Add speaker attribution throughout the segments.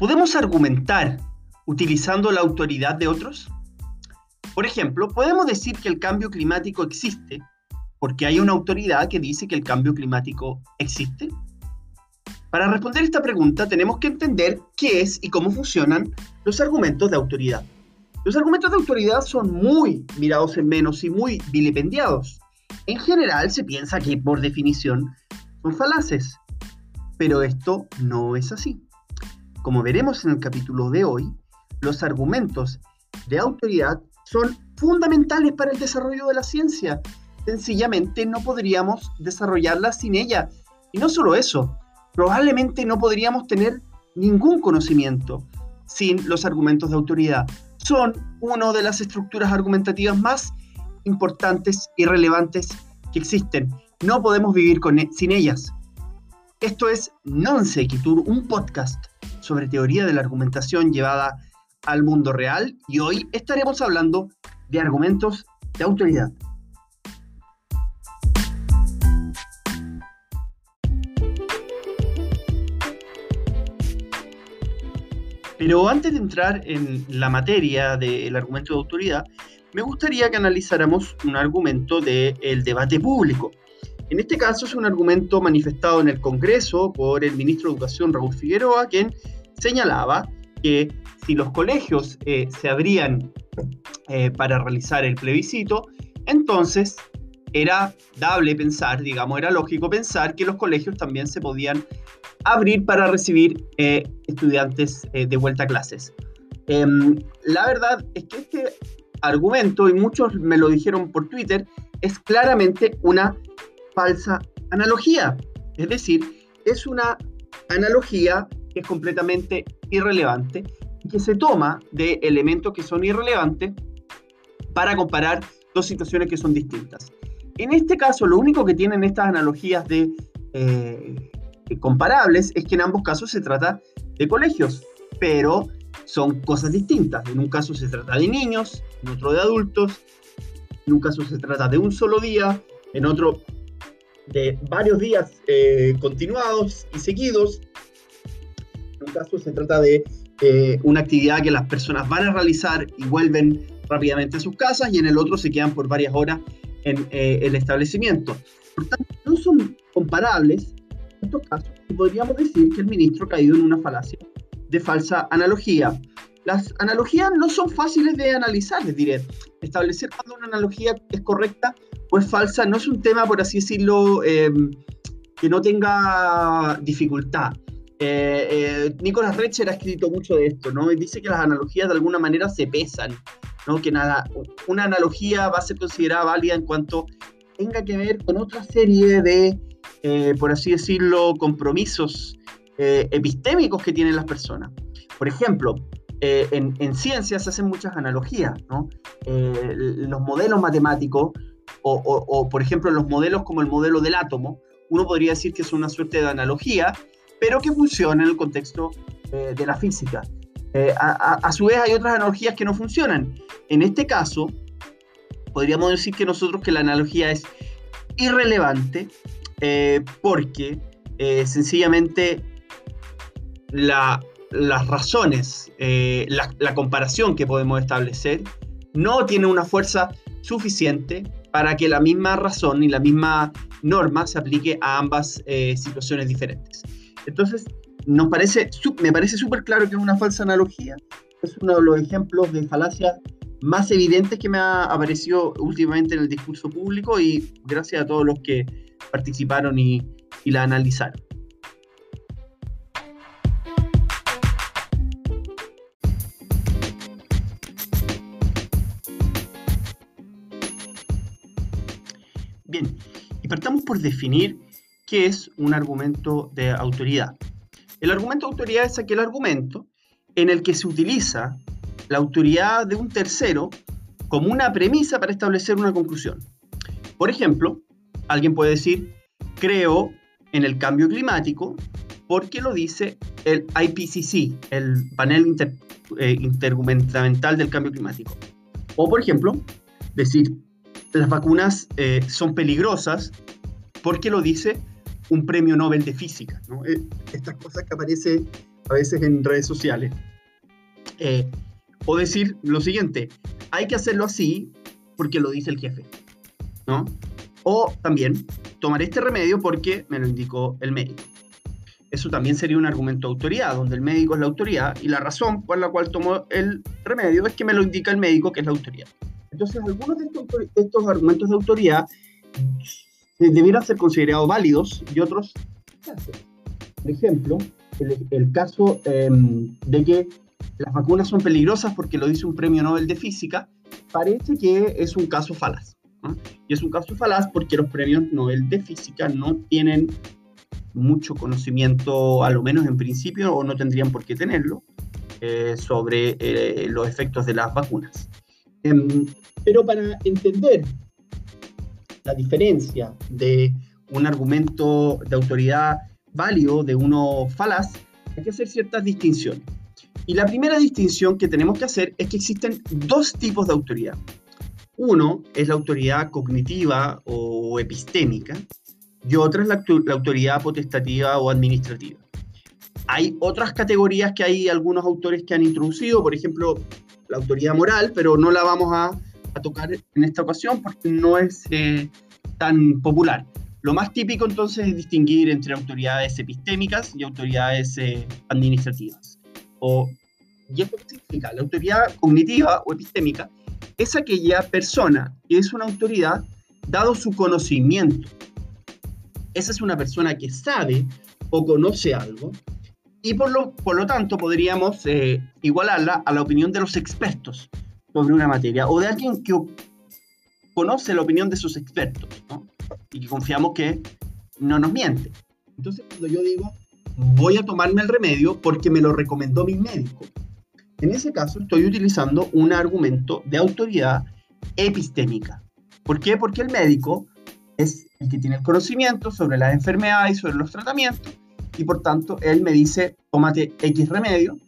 Speaker 1: ¿Podemos argumentar utilizando la autoridad de otros? Por ejemplo, podemos decir que el cambio climático existe porque hay una autoridad que dice que el cambio climático existe. Para responder esta pregunta tenemos que entender qué es y cómo funcionan los argumentos de autoridad. Los argumentos de autoridad son muy mirados en menos y muy vilipendiados. En general se piensa que por definición son falaces, pero esto no es así. Como veremos en el capítulo de hoy, los argumentos de autoridad son fundamentales para el desarrollo de la ciencia. Sencillamente no podríamos desarrollarla sin ella. Y no solo eso, probablemente no podríamos tener ningún conocimiento sin los argumentos de autoridad. Son una de las estructuras argumentativas más importantes y relevantes que existen. No podemos vivir con, e, sin ellas. Esto es Non Sequitur, un podcast sobre teoría de la argumentación llevada al mundo real y hoy estaremos hablando de argumentos de autoridad. Pero antes de entrar en la materia del argumento de autoridad, me gustaría que analizáramos un argumento del debate público. En este caso es un argumento manifestado en el Congreso por el ministro de Educación Raúl Figueroa, quien señalaba que si los colegios eh, se abrían eh, para realizar el plebiscito, entonces era dable pensar, digamos, era lógico pensar que los colegios también se podían abrir para recibir eh, estudiantes de vuelta a clases. Em, la verdad es que este argumento, y muchos me lo dijeron por Twitter, es claramente una falsa analogía. Es decir, es una analogía que es completamente irrelevante y que se toma de elementos que son irrelevantes para comparar dos situaciones que son distintas. En este caso, lo único que tienen estas analogías de eh, comparables es que en ambos casos se trata de colegios, pero son cosas distintas. En un caso se trata de niños, en otro de adultos, en un caso se trata de un solo día, en otro de varios días eh, continuados y seguidos. En un caso se trata de eh, una actividad que las personas van a realizar y vuelven rápidamente a sus casas y en el otro se quedan por varias horas en eh, el establecimiento. Por tanto, no son comparables estos casos y podríamos decir que el ministro ha caído en una falacia de falsa analogía. Las analogías no son fáciles de analizar, les diré. Establecer cuando una analogía es correcta o es falsa no es un tema, por así decirlo, em, que no tenga dificultad. Eh, eh, Nicolás Recher ha escrito mucho de esto, ¿no? Y dice que las analogías de alguna manera se pesan, ¿no? Que nada, una analogía va a ser considerada válida en cuanto tenga que ver con otra serie de, eh, por así decirlo, compromisos epistémicos que tienen las personas. Por ejemplo, en, en, ciencias se hacen muchas analogías, ¿no? los modelos matemáticos, o, por ejemplo, los modelos como el modelo del átomo, uno podría decir que es una suerte de analogía pero que funciona en el contexto eh, de la física. Eh, a, su vez hay otras analogías que no funcionan. En este caso, podríamos decir que nosotros que la analogía es irrelevante eh, porque sencillamente las razones, la, la, comparación que podemos establecer no tiene una fuerza suficiente para que la misma razón y la misma norma se aplique a ambas situaciones diferentes. Entonces, nos parece, me parece súper claro que es una falsa analogía. Es uno de los ejemplos de falacia más evidentes que me ha aparecido últimamente en el discurso público y gracias a todos los que participaron y la analizaron. Partamos por definir ¿Qué es un argumento de autoridad? El argumento de autoridad es aquel argumento en el que se utiliza la autoridad de un tercero como una premisa para establecer una conclusión. Por ejemplo, alguien puede decir, creo en el cambio climático porque lo dice el IPCC, el panel eh, intergubernamental del cambio climático. O, por ejemplo, decir, las vacunas eh, son peligrosas porque lo dice un premio Nobel de física. Eh, estas cosas que aparecen a veces en redes sociales. Eh, o decir lo siguiente, hay que hacerlo así porque lo dice el jefe, ¿no? O también, tomar este remedio porque me lo indicó el médico. Eso también sería un argumento de autoridad, donde el médico es la autoridad y la razón por la cual tomo el remedio es que me lo indica el médico, que es la autoridad. Entonces, algunos de estos, argumentos de autoridad debieran ser considerados válidos y otros por ejemplo, el, caso em, de que las vacunas son peligrosas porque lo dice un premio Nobel de Física, parece que es un caso falaz. Y es un caso falaz porque los premios Nobel de Física no tienen mucho conocimiento, a lo menos en principio, o no tendrían por qué tenerlo, eh, sobre eh, los efectos de las vacunas. Em, pero para entender la diferencia de un argumento de autoridad válido de uno falaz, hay que hacer ciertas distinciones. Y la primera distinción que tenemos que hacer es que existen dos tipos de autoridad. Uno es la autoridad cognitiva o epistémica y otra es la, autoridad potestativa o administrativa. Hay otras categorías que hay algunos autores que han introducido, por ejemplo, la autoridad moral, pero no la vamos a, tocar en esta ocasión porque no es eh, tan popular. Lo más típico entonces es distinguir entre autoridades epistémicas y autoridades eh, administrativas. O, ¿Y esto qué significa? La autoridad cognitiva o epistémica es aquella persona que es una autoridad dado su conocimiento. Esa es una persona que sabe o conoce algo y por lo, por lo tanto podríamos eh, igualarla a la opinión de los expertos sobre una materia o de alguien que conoce la opinión de sus expertos. y que confiamos que no nos miente. Entonces, cuando yo digo, voy a tomarme el remedio porque me lo recomendó mi médico, en ese caso estoy utilizando un argumento de autoridad epistémica. ¿Por qué? Porque el médico es el que tiene el conocimiento sobre las enfermedades y sobre los tratamientos y por tanto él me dice, tómate X remedio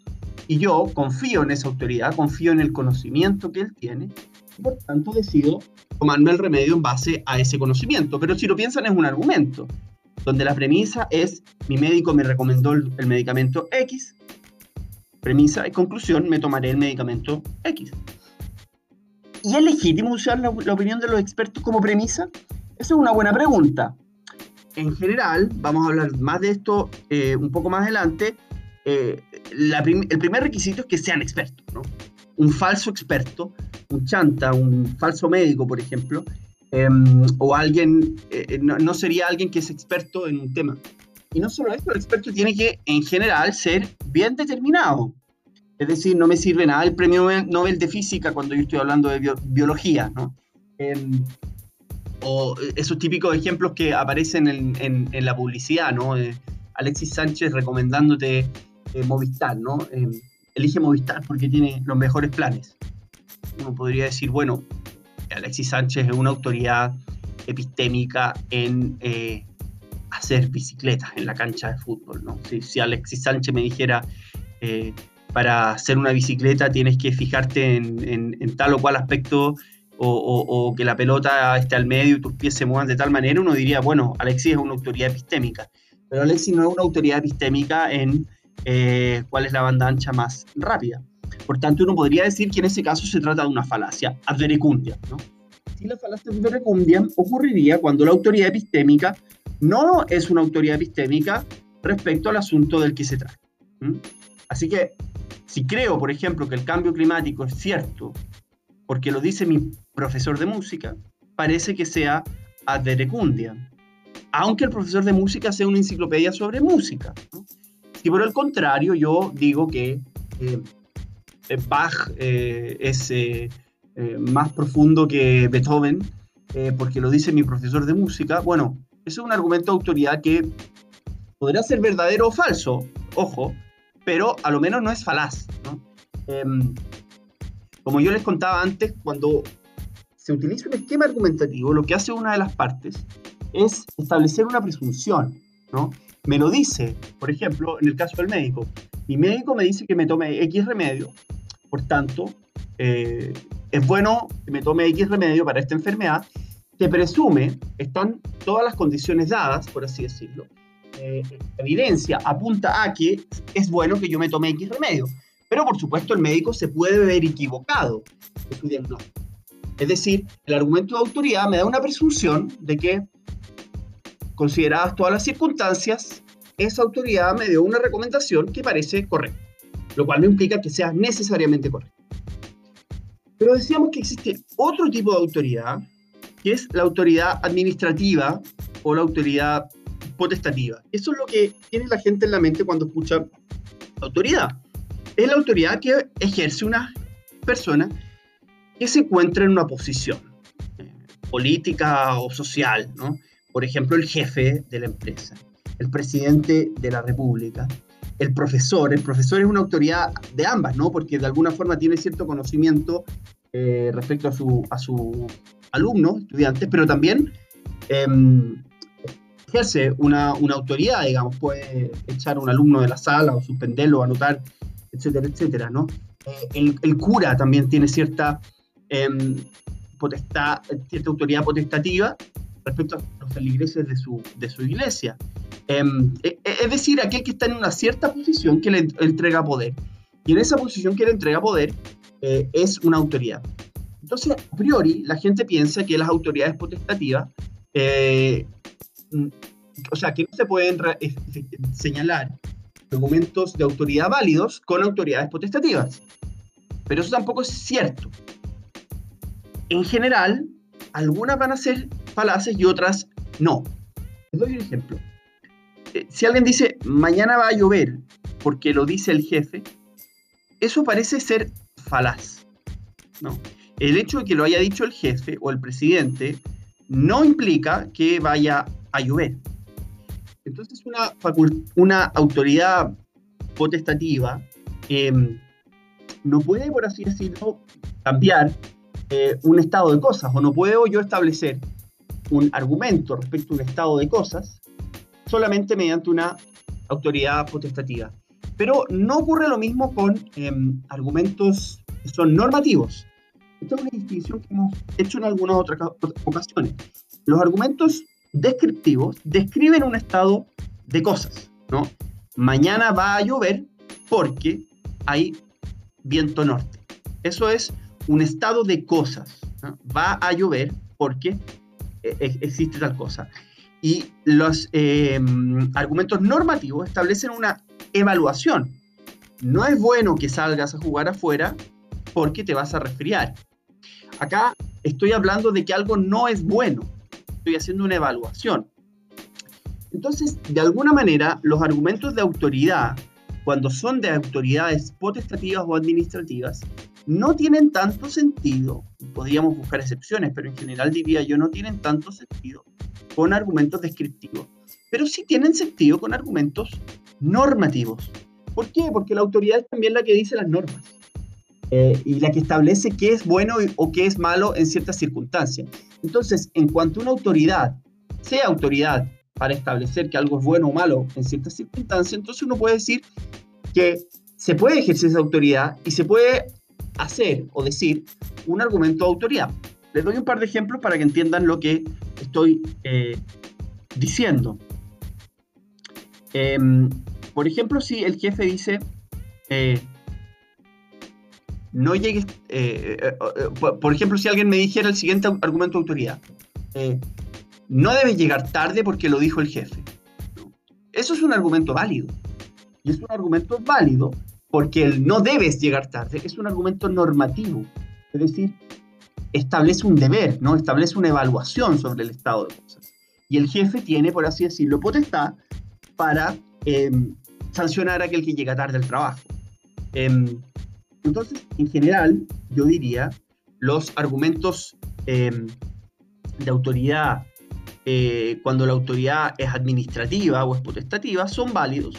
Speaker 1: y yo confío en esa autoridad, confío en el conocimiento que él tiene y por tanto decido tomarme el remedio en base a ese conocimiento. Pero si lo piensan es un argumento, donde la premisa es mi médico me recomendó el, medicamento X, premisa y conclusión me tomaré el medicamento X. ¿Y es legítimo usar la, opinión de los expertos como premisa? Esa es una buena pregunta. En general, vamos a hablar más de esto eh, un poco más adelante, eh, el primer requisito es que sean expertos, ¿no? Un falso experto un chanta, un falso médico, por ejemplo, em, o alguien, eh, no, sería alguien que es experto en un tema. Y no solo eso, el experto tiene que, en general, ser bien determinado. Es decir, no me sirve nada el premio Nobel de Física cuando yo estoy hablando de biología, ¿no? O esos típicos ejemplos que aparecen en, en, la publicidad, ¿no? Alexis Sánchez recomendándote eh, Movistar, ¿no? Elige Movistar porque tiene los mejores planes uno podría decir, bueno, Alexis Sánchez es una autoridad epistémica en eh, hacer bicicletas en la cancha de fútbol, ¿no? Si, Alexis Sánchez me dijera, eh, para hacer una bicicleta tienes que fijarte en, tal o cual aspecto o, que la pelota esté al medio y tus pies se muevan de tal manera, uno diría, bueno, Alexis es una autoridad epistémica, pero Alexis no es una autoridad epistémica en eh, cuál es la banda ancha más rápida. Por tanto, uno podría decir que en ese caso se trata de una falacia adverecundia. ¿no? Si la falacia adverecundia ocurriría cuando la autoridad epistémica no es una autoridad epistémica respecto al asunto del que se trata. Así que, si creo, por ejemplo, que el cambio climático es cierto, porque lo dice mi profesor de música, parece que sea adverecundia, aunque el profesor de música sea una enciclopedia sobre música. Si por el contrario yo digo que eh, eh, Bach eh, es eh, más profundo que Beethoven, porque lo dice mi profesor de música, bueno, eso es un argumento de autoridad que podría ser verdadero o falso, ojo, pero a lo menos no es falaz. Em, como yo les contaba antes, cuando se utiliza un esquema argumentativo, lo que hace una de las partes es establecer una presunción, ¿no? Me lo dice, por ejemplo, en el caso del médico. Mi médico me dice que me tome X remedio por tanto, eh, es bueno que me tome X remedio para esta enfermedad, que presume, están todas las condiciones dadas, por así decirlo, eh, evidencia apunta a que es bueno que yo me tome X remedio. Pero por supuesto el médico se puede ver equivocado en su diagnóstico. Es decir, el argumento de autoridad me da una presunción de que, consideradas todas las circunstancias, esa autoridad me dio una recomendación que parece correcta, lo cual no implica que sea necesariamente correcta. Pero decíamos que existe otro tipo de autoridad, que es la autoridad administrativa o la autoridad potestativa. Eso es lo que tiene la gente en la mente cuando escucha autoridad. Es la autoridad que ejerce una persona que se encuentra en una posición eh, política o social, ¿no? Por ejemplo, el jefe de la empresa, el presidente de la república, el profesor. El profesor es una autoridad de ambas, ¿no? Porque de alguna forma tiene cierto conocimiento eh, respecto a su, a su alumno, estudiantes, pero también em, ejerce una, una, autoridad, digamos, puede echar a un alumno de la sala o suspenderlo, anotar, etcétera, etcétera, ¿no? Eh, el, el, cura también tiene cierta, em, potestad, cierta autoridad potestativa respecto a los feligreses de su, de su iglesia. Em, e, e, es decir, aquel que está en una cierta posición que le entrega poder. Y en esa posición que le entrega poder eh, es una autoridad. Entonces, a priori, la gente piensa que las autoridades potestativas, eh, mm, o sea, que no se pueden señalar argumentos de autoridad válidos con autoridades potestativas. Pero eso tampoco es cierto. En general, algunas van a ser falaces y otras no. Les doy un ejemplo. Eh, si alguien dice, mañana va a llover porque lo dice el jefe, eso parece ser falaz. ¿no? El hecho de que lo haya dicho el jefe o el presidente no implica que vaya a llover. Entonces una, una autoridad potestativa em, no puede, por así decirlo, cambiar eh, un estado de cosas o no puedo yo establecer un argumento respecto a un estado de cosas solamente mediante una autoridad potestativa. Pero no ocurre lo mismo con em, argumentos que son normativos. Esta es una distinción que hemos hecho en algunas otras ocasiones. Los argumentos descriptivos describen un estado de cosas, ¿no? Mañana va a llover porque hay viento norte. Eso es un estado de cosas. Va a llover porque e-, e-, existe tal cosa. Y los em, argumentos normativos establecen una evaluación. No es bueno que salgas a jugar afuera porque te vas a resfriar. Acá estoy hablando de que algo no es bueno. Estoy haciendo una evaluación. Entonces, de alguna manera, los argumentos de autoridad, cuando son de autoridades potestativas o administrativas, no tienen tanto sentido, podríamos buscar excepciones, pero en general diría yo, no tienen tanto sentido con argumentos descriptivos, pero sí tienen sentido con argumentos normativos. ¿Por qué? Porque la autoridad es también la que dice las normas eh, y la que establece qué es bueno o qué es malo en ciertas circunstancias. Entonces, en cuanto una autoridad sea autoridad para establecer que algo es bueno o malo en ciertas circunstancias, entonces uno puede decir que se puede ejercer esa autoridad y se puede hacer o decir un argumento de autoridad. Les doy un par de ejemplos para que entiendan lo que estoy eh, diciendo. Em, por ejemplo, si el jefe dice, eh, no llegues, eh, por, ejemplo, si alguien me dijera el siguiente argumento de autoridad, no debes llegar tarde porque lo dijo el jefe. Eso es un argumento válido. Y es un argumento válido porque el no debes llegar tarde es un argumento normativo. Es decir, establece un deber, ¿no? Establece una evaluación sobre el estado de cosas. Y el jefe tiene, por así decirlo, potestad para em, sancionar a aquel que llega tarde al trabajo. Em, entonces, en general, yo diría, los argumentos em, de autoridad, eh, cuando la autoridad es administrativa o es potestativa, son válidos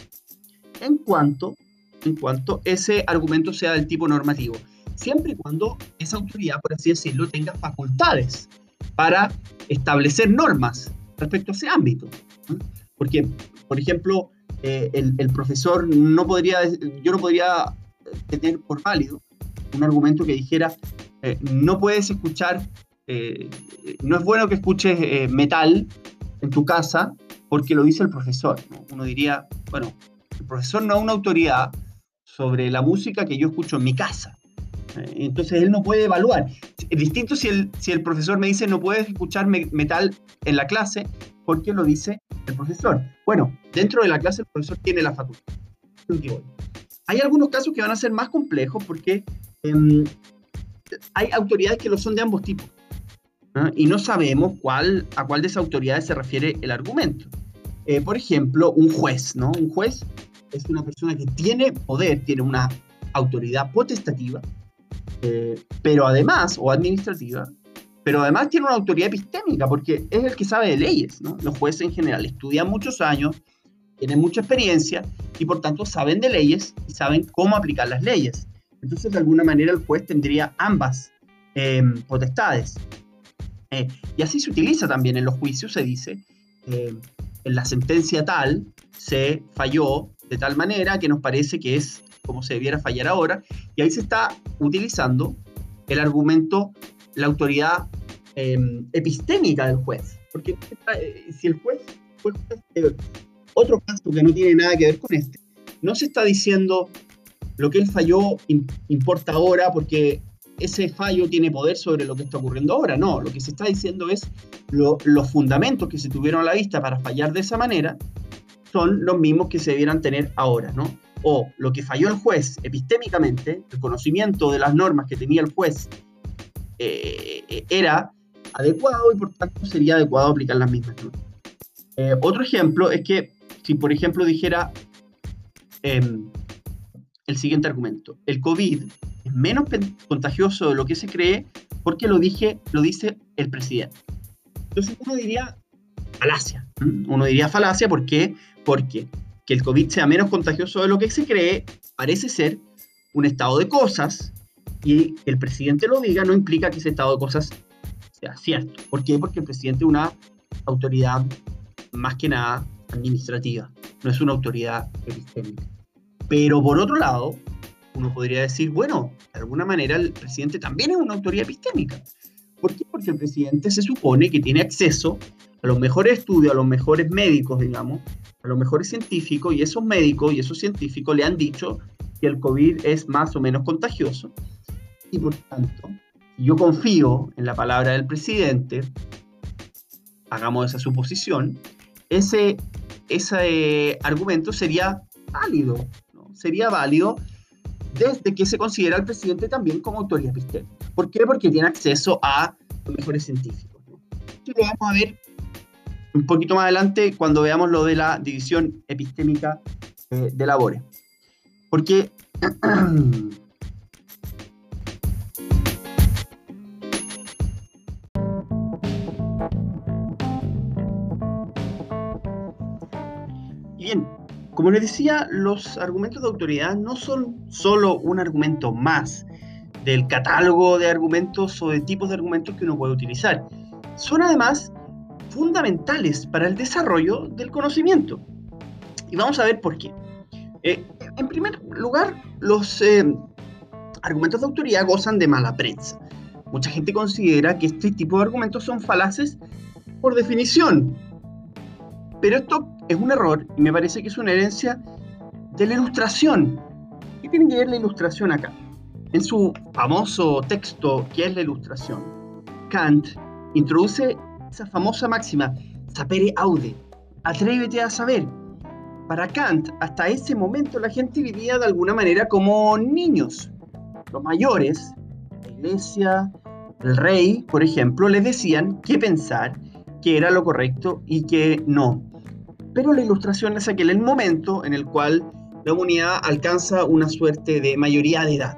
Speaker 1: en cuanto, en cuanto ese argumento sea del tipo normativo siempre y cuando esa autoridad, por así decirlo, tenga facultades para establecer normas respecto a ese ámbito. Porque, por ejemplo, eh, el, profesor no podría, yo no podría tener por válido un argumento que dijera, eh, no puedes escuchar, eh, no es bueno que escuches metal en tu casa porque lo dice el profesor. Uno diría, bueno, el profesor no es una autoridad sobre la música que yo escucho en mi casa. Eh, entonces él no puede evaluar. Es distinto si el, si el profesor me dice no puedes escuchar metal en la clase, porque lo dice el profesor. Bueno, dentro de la clase el profesor tiene la facultad. Hay algunos casos que van a ser más complejos porque em, hay autoridades que lo son de ambos tipos. Y no sabemos cuál, a cuál de esas autoridades se refiere el argumento. Eh, por ejemplo, un juez, ¿no? Un juez es una persona que tiene poder, tiene una autoridad potestativa, eh, pero además, o administrativa, pero además tiene una autoridad epistémica, porque es el que sabe de leyes, ¿no? Los jueces en general estudian muchos años, tienen mucha experiencia y por tanto saben de leyes y saben cómo aplicar las leyes. Entonces, de alguna manera, el juez tendría ambas em, potestades. Eh, y así se utiliza también en los juicios, se dice, eh, en la sentencia tal se falló de tal manera que nos parece que es como se debiera fallar ahora, y ahí se está utilizando el argumento, la autoridad em, epistémica del juez. Porque eh, si el juez, otro caso que no tiene nada que ver con este, no se está diciendo lo que él falló importa ahora porque ese fallo tiene poder sobre lo que está ocurriendo ahora. No, lo que se está diciendo es los fundamentos que se tuvieron a la vista para fallar de esa manera son los mismos que se debieran tener ahora, ¿no? O lo que falló el juez epistémicamente, el conocimiento de las normas que tenía el juez eh, era adecuado y por tanto sería adecuado aplicar las mismas normas. Eh, otro ejemplo es que si por ejemplo dijera em, el siguiente argumento, el COVID es menos contagioso de lo que se cree porque lo, dije, lo dice el presidente. Entonces uno diría falacia. Uno diría falacia ¿por qué? Porque que el COVID sea menos contagioso de lo que se cree parece ser un estado de cosas y el presidente lo diga no implica que ese estado de cosas sea cierto. ¿Por qué? Porque el presidente es una autoridad más que nada administrativa, no es una autoridad epistémica. Pero por otro lado, uno podría decir, bueno, de alguna manera el presidente también es una autoridad epistémica. ¿Por qué? Porque el presidente se supone que tiene acceso a los mejores estudios, a los mejores médicos, digamos, a los mejores científicos, y esos médicos y esos científicos le han dicho que el COVID es más o menos contagioso. Y por tanto, yo confío en la palabra del presidente, hagamos esa suposición, ese, ese argumento sería válido, sería válido desde que se considera al presidente también como autoridad epistémica. ¿Por qué? Porque tiene acceso a los mejores científicos. Esto lo vamos a ver un poquito más adelante cuando veamos lo de la división epistémica eh, de labores. Porque bien, como les decía, los argumentos de autoridad no son solo un argumento más del catálogo de argumentos o de tipos de argumentos que uno puede utilizar. Son además fundamentales para el desarrollo del conocimiento. Y vamos a ver por qué. Eh, en primer lugar, los eh, argumentos de autoridad gozan de mala prensa. Mucha gente considera que este tipo de argumentos son falaces por definición. Pero esto es un error y me parece que es una herencia de la ilustración. ¿Qué tiene que ver la ilustración acá? En su famoso texto, ¿qué es la ilustración? Kant introduce esa famosa máxima, sapere aude, atrévete a saber. Para Kant, hasta ese momento la gente vivía de alguna manera como niños. Los mayores, la iglesia, el rey, por ejemplo, les decían qué pensar, qué era lo correcto y qué no. Pero la ilustración es aquel momento en el cual la humanidad alcanza una suerte de mayoría de edad,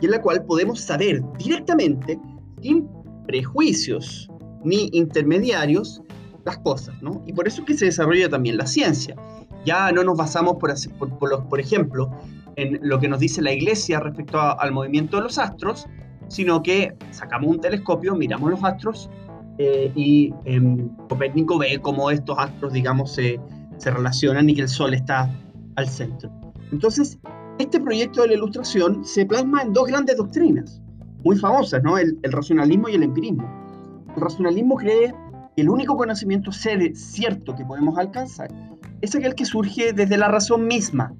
Speaker 1: y en la cual podemos saber directamente, sin prejuicios ni intermediarios, las cosas, ¿no? Y por eso es que se desarrolla también la ciencia. Ya no nos basamos, por, por, por, ejemplo, en lo que nos dice la iglesia respecto al movimiento de los astros, sino que sacamos un telescopio, miramos los astros eh, y eh, Copérnico ve cómo estos astros, digamos, se, se relacionan y que el Sol está al centro. Entonces, este proyecto de la ilustración se plasma en dos grandes doctrinas, muy famosas, ¿no? El, el racionalismo y el empirismo. El racionalismo cree el único conocimiento cierto que podemos alcanzar es aquel que surge desde la razón misma,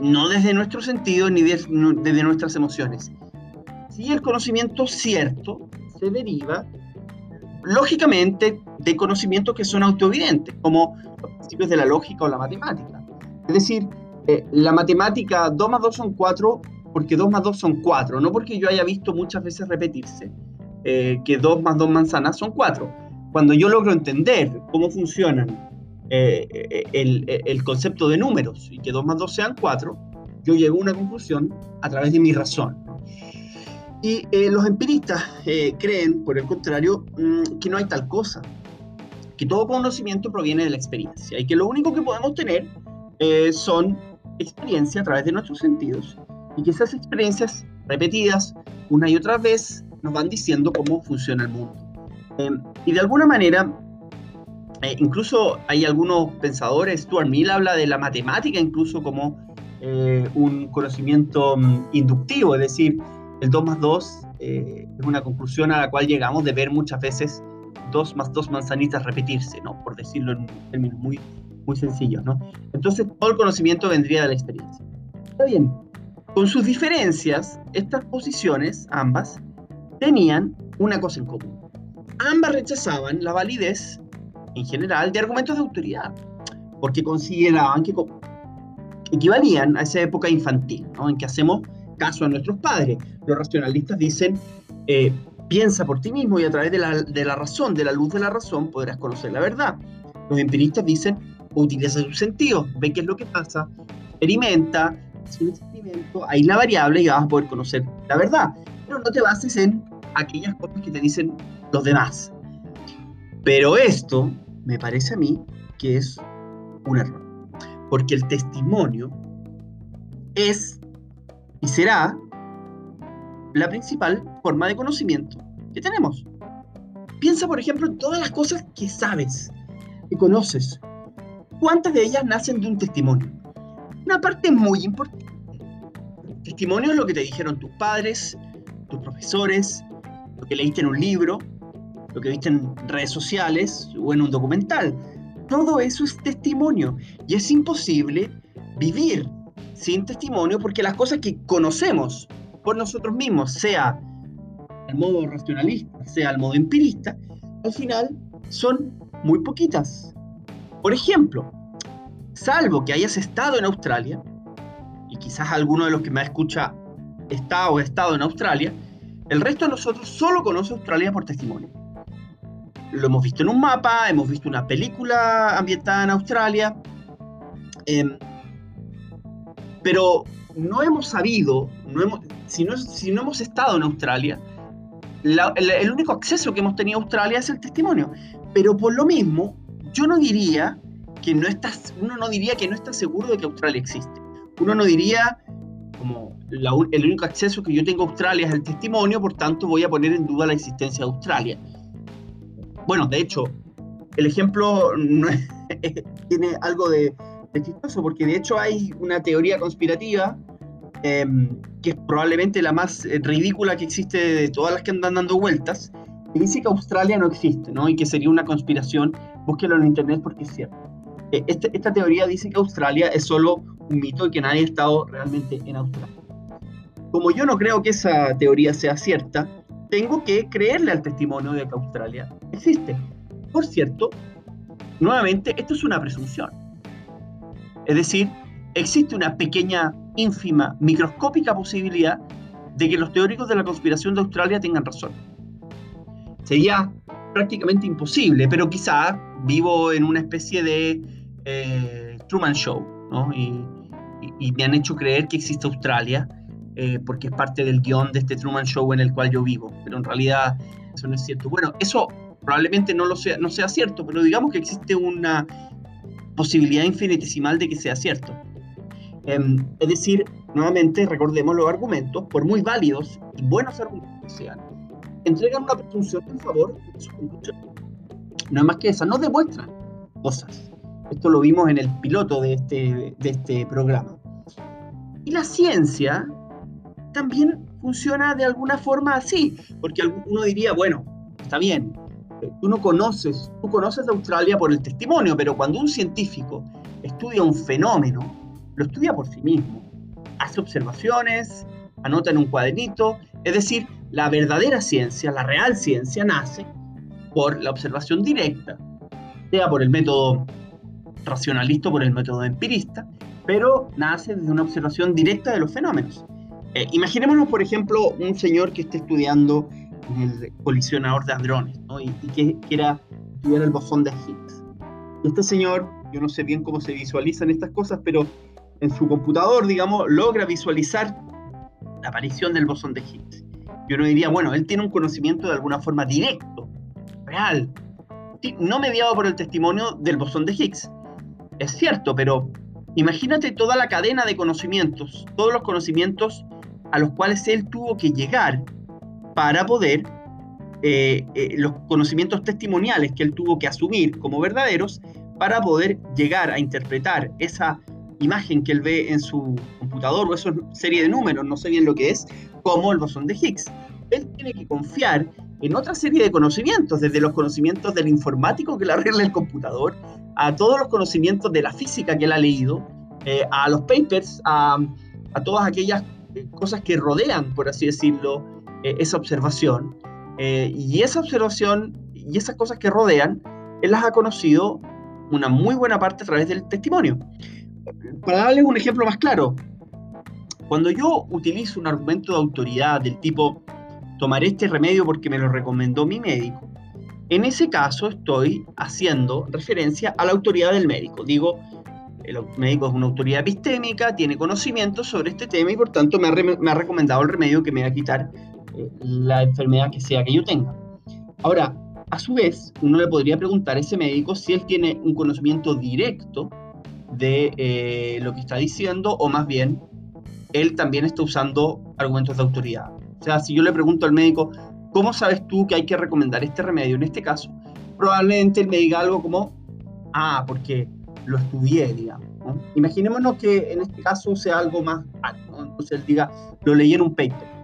Speaker 1: no desde nuestro sentido ni desde nuestras emociones. Si el conocimiento cierto se deriva, lógicamente, de conocimientos que son autoevidentes, como los principios de la lógica o la matemática. Es decir, eh, la matemática 2 más 2 son 4 porque 2 más 2 son 4, no porque yo haya visto muchas veces repetirse eh, que 2 más 2 manzanas son 4. Cuando yo logro entender cómo funcionan eh, el, concepto de números y que 2 más 2 sean 4, yo llego a una conclusión a través de mi razón. Y los empiristas creen, por el contrario, mm, que no hay tal cosa, que todo conocimiento proviene de la experiencia y que lo único que podemos tener son experiencia a través de nuestros sentidos y que esas experiencias repetidas una y otra vez nos van diciendo cómo funciona el mundo. Em, y de alguna manera, eh, incluso hay algunos pensadores, Stuart Mill habla de la matemática incluso como eh, un conocimiento mm, inductivo, es decir, el 2 más 2 eh, es una conclusión a la cual llegamos de ver muchas veces 2 más 2 manzanitas repetirse, ¿no? por decirlo en términos muy, muy sencillos. ¿no? Entonces todo el conocimiento vendría de la experiencia. Está bien, con sus diferencias, estas posiciones, ambas, tenían una cosa en común. Ambas rechazaban la validez, en general, de argumentos de autoridad, porque consideraban que equivalían a esa época infantil, ¿no? en que hacemos caso a nuestros padres. Los racionalistas dicen, eh, piensa por ti mismo y a través de la, de la, razón, de la luz de la razón, podrás conocer la verdad. Los empiristas dicen, utiliza sus sentidos, ve qué es lo que pasa, experimenta, un experimento, hay la variable y vas a poder conocer la verdad. Pero no te bases en aquellas cosas que te dicen los demás. Pero esto me parece a mí que es un error. Porque el testimonio es y será la principal forma de conocimiento que tenemos. Piensa, por ejemplo, en todas las cosas que sabes, que conoces. ¿Cuántas de ellas nacen de un testimonio? una parte muy importante. testimonio es lo que te dijeron tus padres, tus profesores, lo que leíste en un libro, lo que viste en redes sociales o en un documental. Todo eso es testimonio y es imposible vivir sin testimonio porque las cosas que conocemos por nosotros mismos, sea al modo racionalista, sea al modo empirista, al final son muy poquitas. Por ejemplo, salvo que hayas estado en Australia, y quizás alguno de los que me escucha está o ha estado en Australia, el resto de nosotros solo conoce Australia por testimonio. Lo hemos visto en un mapa, hemos visto una película ambientada en Australia, em, pero no hemos sabido, no si, no, hemos estado en Australia, el único acceso que hemos tenido a Australia es el testimonio. Pero por lo mismo, yo no diría que no estás, uno no diría que no está seguro de que Australia existe. Uno no diría, como el único acceso que yo tengo a Australia es el testimonio, por tanto voy a poner en duda la existencia de Australia. Bueno, de hecho, el ejemplo tiene algo de, chistoso, porque de hecho hay una teoría conspirativa em, que es probablemente la más eh, ridícula que existe de todas las que andan dando vueltas, que dice que Australia no existe, ¿no? Y que sería una conspiración. Búsquelo en internet porque es cierto. Eh, este, esta teoría dice que Australia es solo un mito y que nadie ha estado realmente en Australia. Como yo no creo que esa teoría sea cierta, tengo que creerle al testimonio de que Australia existe. Por cierto, nuevamente, esto es una presunción. Es decir, existe una pequeña, ínfima, microscópica posibilidad de que los teóricos de la conspiración de Australia tengan razón. Sería prácticamente imposible, pero quizá vivo en una especie de eh, Truman Show, ¿no? Y, me han hecho creer que existe Australia, eh, porque es parte del guion de este Truman Show en el cual yo vivo, pero en realidad eso no es cierto. Bueno, eso probablemente no, lo sea, no sea cierto, pero digamos que existe una posibilidad infinitesimal de que sea cierto. Em, es decir, nuevamente recordemos los argumentos, por muy válidos y buenos argumentos que sean, entregan una presunción en favor de su conclusión. No es más que esa, no demuestran cosas. Esto lo vimos en el piloto de este, de este programa. Y la ciencia también funciona de alguna forma así, porque uno diría, bueno, está bien, tú no conoces, tú conoces Australia por el testimonio, pero cuando un científico estudia un fenómeno, lo estudia por sí mismo. Hace observaciones, anota en un cuadernito, es decir, la verdadera ciencia, la real ciencia, nace por la observación directa, sea por el método racionalista o por el método empirista, pero nace desde una observación directa de los fenómenos. Eh, imaginémonos, por ejemplo, un señor que esté estudiando el colisionador de hadrones y, que quiera estudiar el bosón de Higgs. Y este señor, yo no sé bien cómo se visualizan estas cosas, pero en su computador, digamos, logra visualizar la aparición del bosón de Higgs. Yo no diría, bueno, él tiene un conocimiento de alguna forma directo, real, no mediado por el testimonio del bosón de Higgs. Es cierto, pero imagínate toda la cadena de conocimientos, todos los conocimientos a los cuales él tuvo que llegar para poder, eh, eh, los conocimientos testimoniales que él tuvo que asumir como verdaderos, para poder llegar a interpretar esa imagen que él ve en su computador o esa serie de números, no sé bien lo que es, como el bosón de Higgs. Él tiene que confiar en otra serie de conocimientos, desde los conocimientos del informático que le arregla el computador, a todos los conocimientos de la física que él ha leído, eh, a los papers, a, a todas aquellas cosas que rodean, por así decirlo, eh, esa observación. Eh, y esa observación y esas cosas que rodean, él las ha conocido una muy buena parte a través del testimonio. Para darles un ejemplo más claro, cuando yo utilizo un argumento de autoridad del tipo, tomaré este remedio porque me lo recomendó mi médico, en ese caso estoy haciendo referencia a la autoridad del médico. Digo, el médico es una autoridad epistémica, tiene conocimiento sobre este tema y por tanto me ha, recomendado el remedio que me va a quitar eh, la enfermedad que sea que yo tenga. Ahora, a su vez, uno le podría preguntar a ese médico si él tiene un conocimiento directo de eh, lo que está diciendo o más bien él también está usando argumentos de autoridad. O sea, si yo le pregunto al médico, ¿cómo sabes tú que hay que recomendar este remedio en este caso? Probablemente él me diga algo como, ah, porque lo estudié, digamos. Imaginémonos que en este caso sea algo más alto, entonces él diga, lo leí en un paper.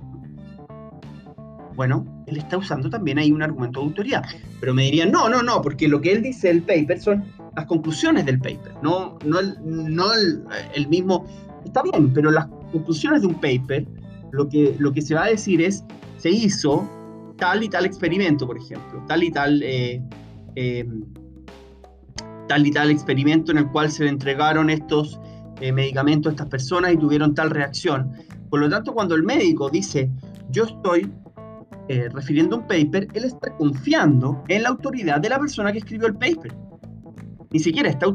Speaker 1: Bueno, él está usando también ahí un argumento de autoridad, pero me dirían, no, no, no, porque lo que él dice del paper son las conclusiones del paper, no, no, el, no el, mismo, está bien, pero las conclusiones de un paper, lo que, lo que se va a decir es, se hizo tal y tal experimento, por ejemplo, tal y tal eh, eh, tal y tal experimento en el cual se le entregaron estos eh, medicamentos a estas personas y tuvieron tal reacción. Por lo tanto, cuando el médico dice, yo estoy eh, refiriendo un paper, él está confiando en la autoridad de la persona que escribió el paper. Ni siquiera está,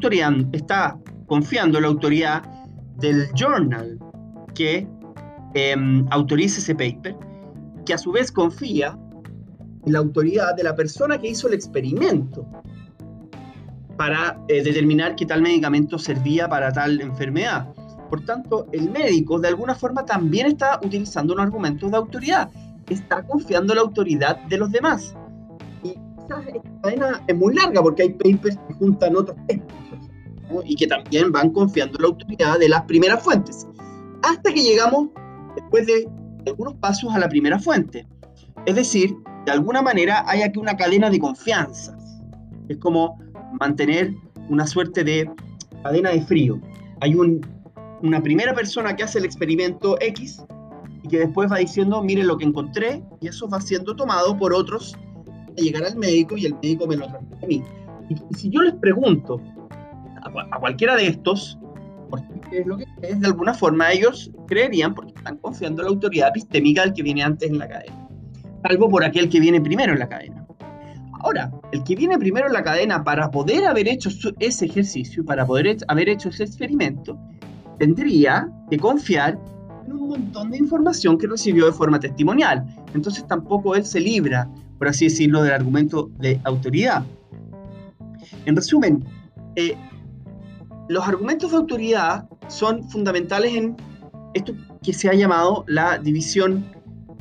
Speaker 1: está confiando en la autoridad del journal que em, autoriza ese paper, que a su vez confía en la autoridad de la persona que hizo el experimento para eh, determinar qué tal medicamento servía para tal enfermedad. Por tanto, el médico de alguna forma también está utilizando un argumento de autoridad, está confiando en la autoridad de los demás. Y esa cadena es muy larga porque hay papers que juntan otros papers y que también van confiando en la autoridad de las primeras fuentes. Hasta que llegamos, después de algunos pasos, a la primera fuente. Es decir, de alguna manera hay aquí una cadena de confianza. Es como mantener una suerte de cadena de frío. Hay una primera persona que hace el experimento X y que después va diciendo, miren lo que encontré, y eso va siendo tomado por otros a llegar al médico y el médico me lo transmite a mí. Y, si yo les pregunto a, cualquiera de estos, por qué es lo que es, de alguna forma ellos creerían porque están confiando en la autoridad epistémica del que viene antes en la cadena, salvo por aquel que viene primero en la cadena. Ahora, el que viene primero en la cadena para poder haber hecho ese ejercicio, para poder haber hecho ese experimento, tendría que confiar en un montón de información que recibió de forma testimonial. Entonces tampoco él se libra, por así decirlo, del argumento de autoridad. En resumen, eh, los argumentos de autoridad son fundamentales en esto que se ha llamado la división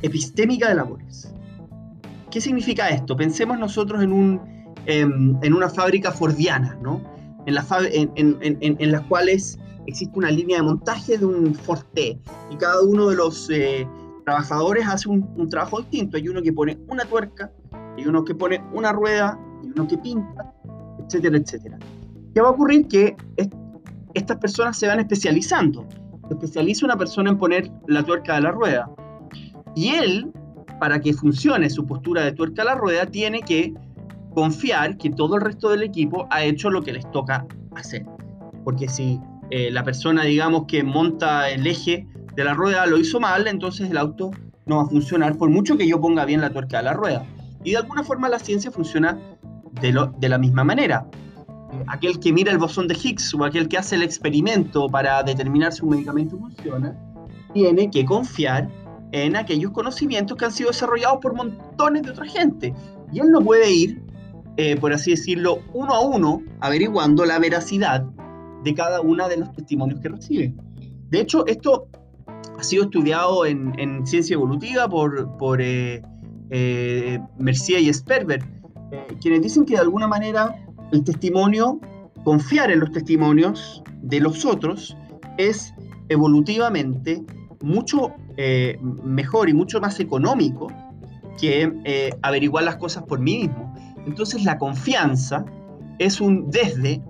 Speaker 1: epistémica de labores. ¿Qué significa esto? Pensemos nosotros en, un, em, en una fábrica fordiana, ¿no? En, la en, en, en, las cuales existe una línea de montaje de un Forte y cada uno de los eh, trabajadores hace un, un, trabajo distinto. Hay uno que pone una tuerca, hay uno que pone una rueda, hay uno que pinta, etcétera, etcétera. ¿Qué va a ocurrir? Que estas personas se van especializando. Se especializa una persona en poner la tuerca de la rueda. Y él, para que funcione su postura de tuerca a la rueda, tiene que confiar que todo el resto del equipo ha hecho lo que les toca hacer. Porque si eh, la persona, digamos, que monta el eje de la rueda lo hizo mal, entonces el auto no va a funcionar por mucho que yo ponga bien la tuerca de la rueda. Y de alguna forma la ciencia funciona de, de la misma manera. Aquel que mira el bosón de Higgs o aquel que hace el experimento para determinar si un medicamento funciona, tiene que confiar en aquellos conocimientos que han sido desarrollados por montones de otra gente. Y él no puede ir, eh, por así decirlo, uno a uno, averiguando la veracidad de cada uno de los testimonios que recibe. De hecho, esto ha sido estudiado en, ciencia evolutiva por, por eh, eh, Mercier y Sperber, quienes dicen que de alguna manera el testimonio, confiar en los testimonios de los otros, es evolutivamente mucho eh, mejor y mucho más económico que eh, averiguar las cosas por mí mismo. Entonces la confianza es un desde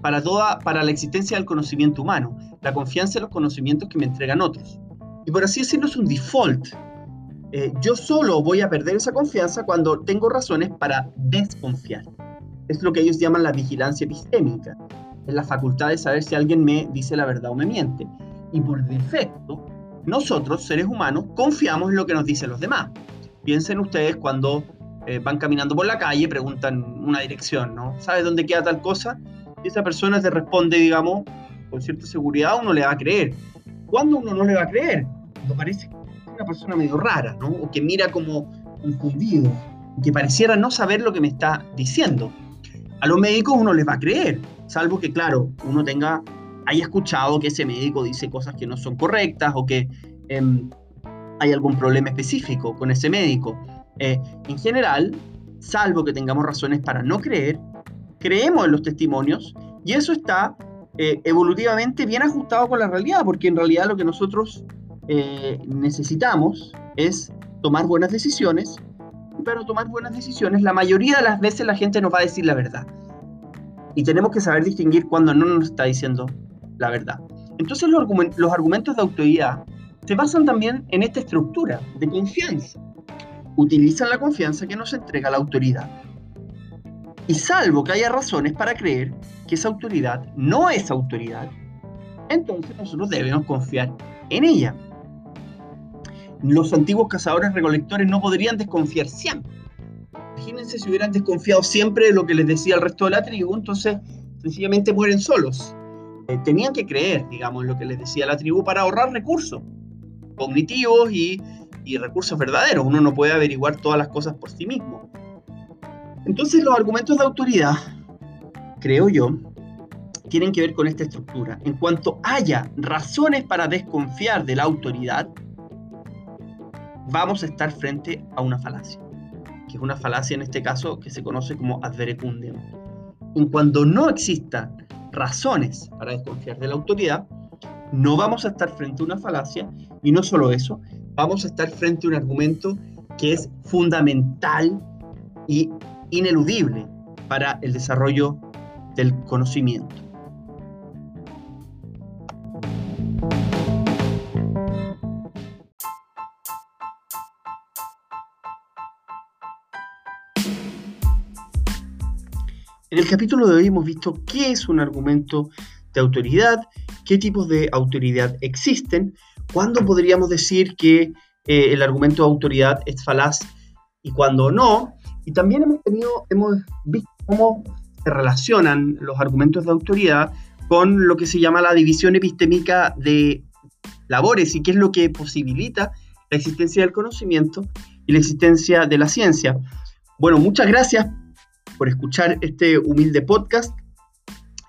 Speaker 1: para toda para la existencia del conocimiento humano, la confianza en los conocimientos que me entregan otros. Y por así decirlo es un default. Eh, yo solo voy a perder esa confianza cuando tengo razones para desconfiar. Es lo que ellos llaman la vigilancia epistémica. Es la facultad de saber si alguien me dice la verdad o me miente. Y por defecto, nosotros, seres humanos, confiamos en lo que nos dicen los demás. Piensen ustedes cuando eh, van caminando por la calle, preguntan una dirección, ¿no? ¿Sabes dónde queda tal cosa? Y esa persona te responde, digamos, con cierta seguridad, uno le va a creer. ¿Cuándo uno no le va a creer? Cuando parece una persona medio rara, ¿no? O que mira como confundido, que pareciera no saber lo que me está diciendo. A los médicos uno les va a creer, salvo que, claro, uno tenga haya escuchado que ese médico dice cosas que no son correctas o que em, hay algún problema específico con ese médico. Eh, en general, salvo que tengamos razones para no creer, creemos en los testimonios y eso está eh, evolutivamente bien ajustado con la realidad, porque en realidad lo que nosotros eh, necesitamos es tomar buenas decisiones, pero tomar buenas decisiones, la mayoría de las veces la gente nos va a decir la verdad. Y tenemos que saber distinguir cuando no nos está diciendo la verdad. Entonces los, argumentos de autoridad se basan también en esta estructura de confianza. Utilizan la confianza que nos entrega la autoridad. Y salvo que haya razones para creer que esa autoridad no es autoridad, entonces nosotros debemos confiar en ella. Los antiguos cazadores recolectores no podrían desconfiar siempre. Imagínense si hubieran desconfiado siempre de lo que les decía el resto de la tribu, entonces sencillamente mueren solos. Eh, tenían que creer, digamos, lo que les decía la tribu para ahorrar recursos cognitivos y, y recursos verdaderos. Uno no puede averiguar todas las cosas por sí mismo. Entonces los argumentos de autoridad, creo yo, tienen que ver con esta estructura. En cuanto haya razones para desconfiar de la autoridad, vamos a estar frente a una falacia, que es una falacia en este caso que se conoce como adverecundium. En cuanto no existan razones para desconfiar de la autoridad, no vamos a estar frente a una falacia y no solo eso, vamos a estar frente a un argumento que es fundamental y ineludible para el desarrollo del conocimiento. En el capítulo de hoy hemos visto qué es un argumento de autoridad, qué tipos de autoridad existen, cuándo podríamos decir que eh, el argumento de autoridad es falaz y cuándo no. Y también hemos, tenido, hemos visto cómo se relacionan los argumentos de autoridad con lo que se llama la división epistémica de labores y qué es lo que posibilita la existencia del conocimiento y la existencia de la ciencia. Bueno, muchas gracias por escuchar este humilde podcast.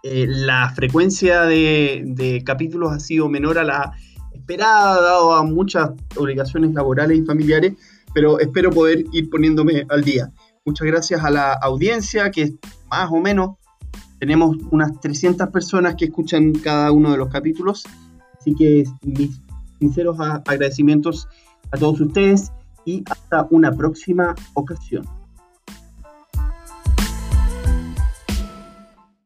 Speaker 1: Eh, la frecuencia de, capítulos ha sido menor a la esperada, dado a muchas obligaciones laborales y familiares, pero espero poder ir poniéndome al día. Muchas gracias a la audiencia, que más o menos tenemos unas 300 personas que escuchan cada uno de los capítulos, así que mis sinceros agradecimientos a todos ustedes y hasta una próxima ocasión.